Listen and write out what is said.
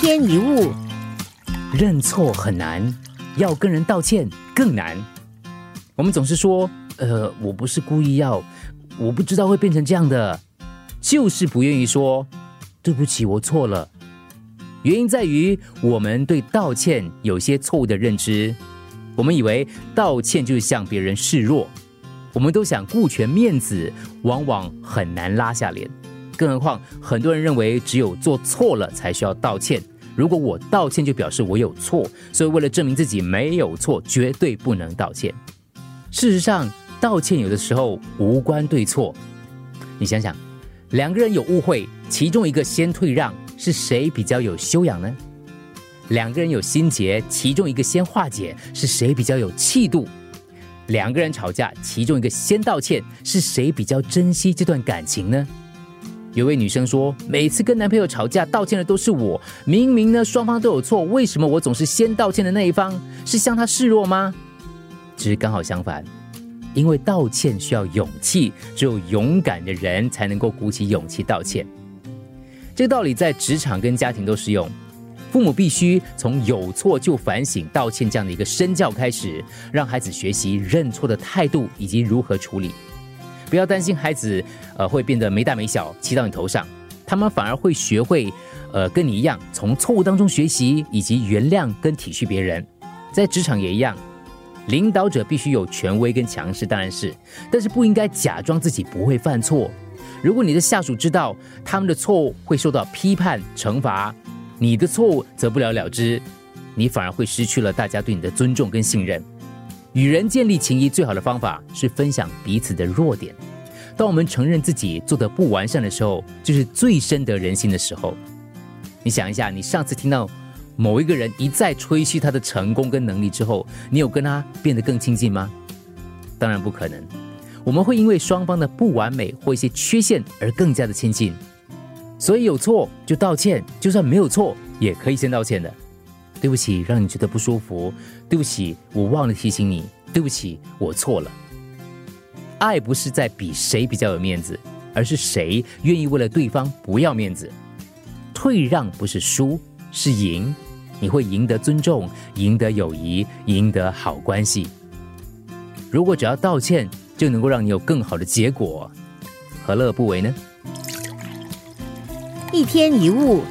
天一物，认错很难，要跟人道歉更难。我们总是说，呃，我不是故意要，我不知道会变成这样的，就是不愿意说对不起，我错了。原因在于我们对道歉有些错误的认知，我们以为道歉就是向别人示弱，我们都想顾全面子，往往很难拉下脸。更何况，很多人认为只有做错了才需要道歉。如果我道歉，就表示我有错，所以为了证明自己没有错，绝对不能道歉。事实上，道歉有的时候无关对错。你想想，两个人有误会，其中一个先退让，是谁比较有修养呢？两个人有心结，其中一个先化解，是谁比较有气度？两个人吵架，其中一个先道歉，是谁比较珍惜这段感情呢？有位女生说：“每次跟男朋友吵架，道歉的都是我。明明呢，双方都有错，为什么我总是先道歉的那一方？是向他示弱吗？”只是刚好相反，因为道歉需要勇气，只有勇敢的人才能够鼓起勇气道歉。这个道理在职场跟家庭都适用。父母必须从有错就反省、道歉这样的一个身教开始，让孩子学习认错的态度以及如何处理。不要担心孩子，呃，会变得没大没小，骑到你头上。他们反而会学会，呃，跟你一样，从错误当中学习，以及原谅跟体恤别人。在职场也一样，领导者必须有权威跟强势，当然是，但是不应该假装自己不会犯错。如果你的下属知道他们的错误会受到批判惩罚，你的错误则不了了之，你反而会失去了大家对你的尊重跟信任。与人建立情谊最好的方法是分享彼此的弱点。当我们承认自己做的不完善的时候，就是最深得人心的时候。你想一下，你上次听到某一个人一再吹嘘他的成功跟能力之后，你有跟他变得更亲近吗？当然不可能。我们会因为双方的不完美或一些缺陷而更加的亲近。所以有错就道歉，就算没有错也可以先道歉的。对不起，让你觉得不舒服。对不起，我忘了提醒你。对不起，我错了。爱不是在比谁比较有面子，而是谁愿意为了对方不要面子。退让不是输，是赢。你会赢得尊重，赢得友谊，赢得好关系。如果只要道歉就能够让你有更好的结果，何乐不为呢？一天一物。